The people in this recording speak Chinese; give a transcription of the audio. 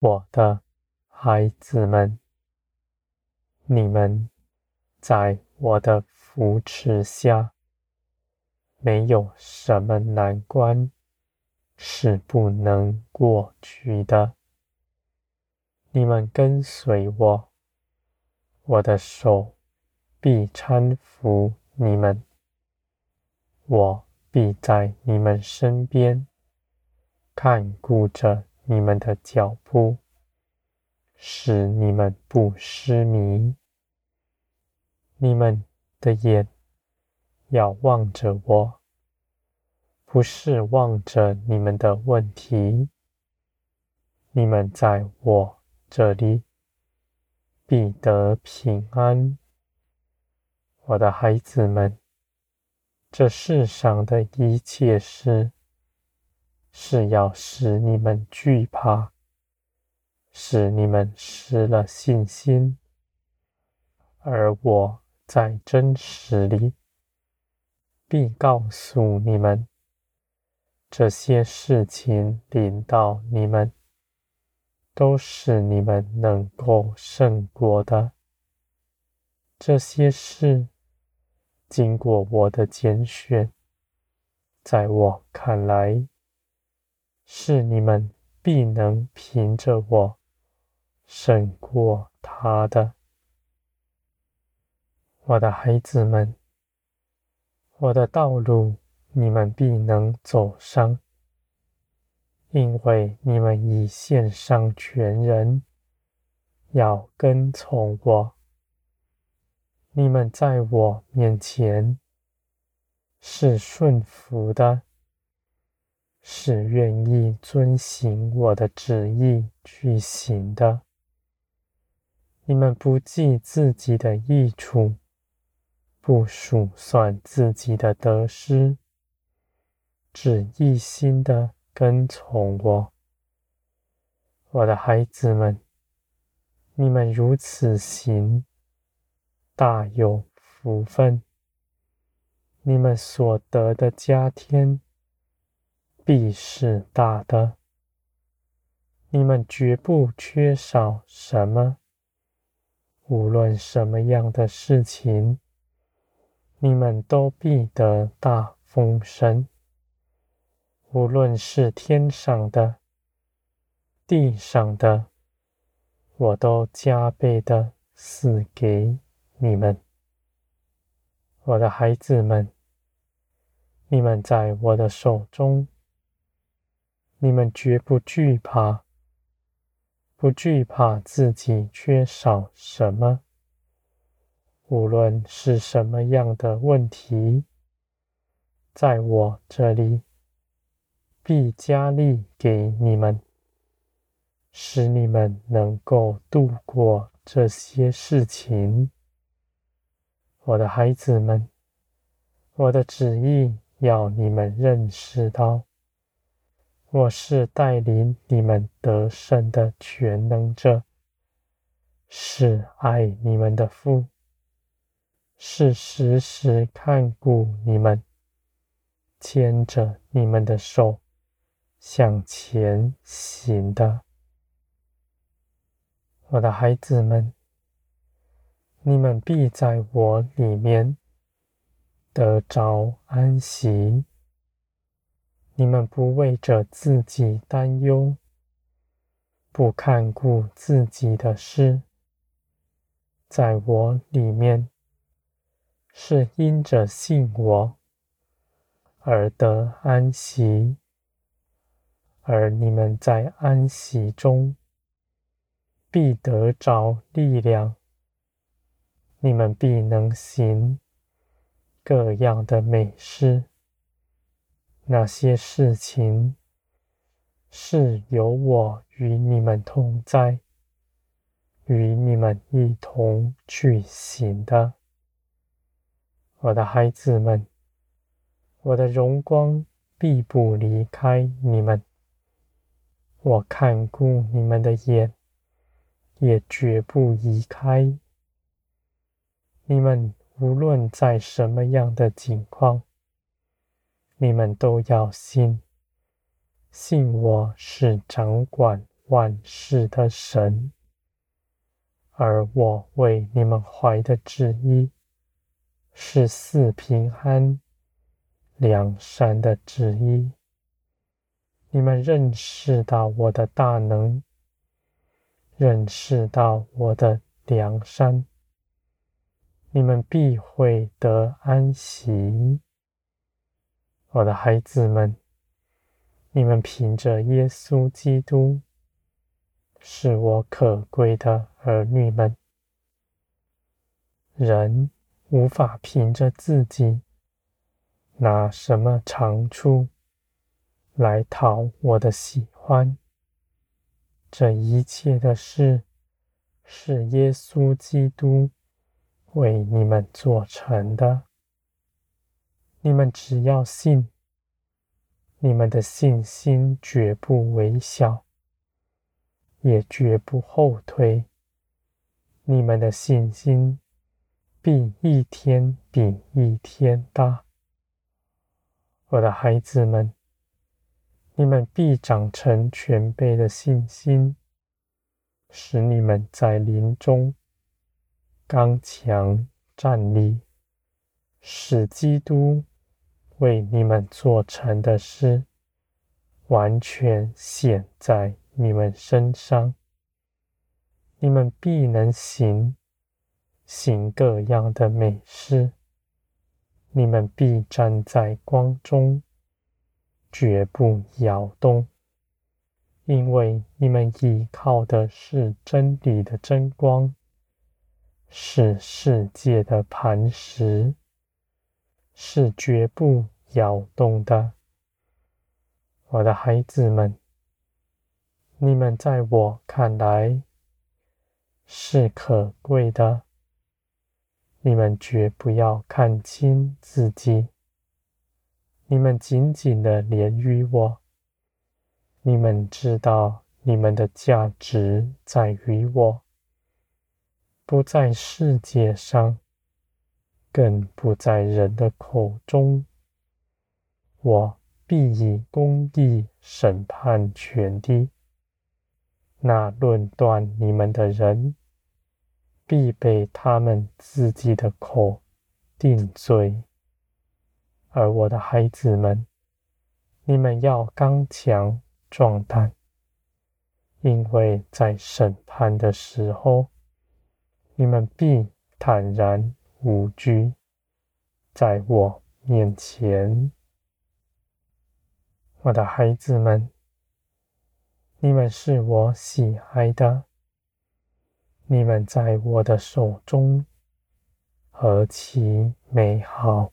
我的孩子们，你们在我的扶持下，没有什么难关是不能过去的。你们跟随我，我的手必搀扶你们，我必在你们身边，看顾着你们的脚步，使你们不失迷。你们的眼要望着我，不是望着你们的问题。你们在我这里必得平安，我的孩子们。这世上的一切事，是要使你们惧怕，使你们失了信心。而我在真实里，必告诉你们，这些事情临到你们。都是你们能够胜过的。这些事经过我的拣选，在我看来，是你们必能凭着我胜过他的。我的孩子们，我的道路你们必能走上。因为你们已献上全人，要跟从我。你们在我面前是顺服的，是愿意遵行我的旨意去行的。你们不计自己的益处，不数算自己的得失，只一心的。跟从我，我的孩子们，你们如此行，大有福分。你们所得的加添，必是大的。你们绝不缺少什么，无论什么样的事情，你们都必得大丰盛。无论是天上的、地上的，我都加倍的赐给你们，我的孩子们。你们在我的手中，你们绝不惧怕，不惧怕自己缺少什么。无论是什么样的问题，在我这里。必加力给你们，使你们能够度过这些事情。我的孩子们，我的旨意要你们认识到，我是带领你们得胜的全能者，是爱你们的父，是时时看顾你们，牵着你们的手。向前行的，我的孩子们，你们必在我里面得着安息。你们不为着自己担忧，不看顾自己的事，在我里面是因着信我而得安息。而你们在安息中必得着力量，你们必能行各样的美事。那些事情是由我与你们同在，与你们一同去行的。我的孩子们，我的荣光必不离开你们。我看顾你们的眼，也绝不移开。你们无论在什么样的境况，你们都要信，信我是掌管万事的神，而我为你们怀的旨意是四平安、良善的旨意。你们认识到我的大能，认识到我的良善，你们必会得安息。我的孩子们，你们凭着耶稣基督，是我可贵的儿女们。人无法凭着自己拿什么长处来讨我的喜欢。这一切的事，是耶稣基督为你们做成的。你们只要信，你们的信心绝不微小，也绝不后退。你们的信心必一天比一天大。我的孩子们，你们必长成全备的信心，使你们在林中刚强站立，使基督。为你们做成的事，完全显在你们身上。你们必能行，行各样的美事。你们必站在光中，绝不摇动，因为你们依靠的是真理的真光，是世界的磐石。是绝不摇动的，我的孩子们，你们在我看来是可贵的。你们绝不要看轻自己，你们紧紧的连于我。你们知道你们的价值在于我，不在世界上。更不在人的口中，我必以公义审判全地。那论断你们的人，必被他们自己的口定罪。而我的孩子们，你们要刚强壮胆，因为在审判的时候，你们必坦然。无惧，在我面前，我的孩子们，你们是我喜爱的，你们在我的手中何其美好！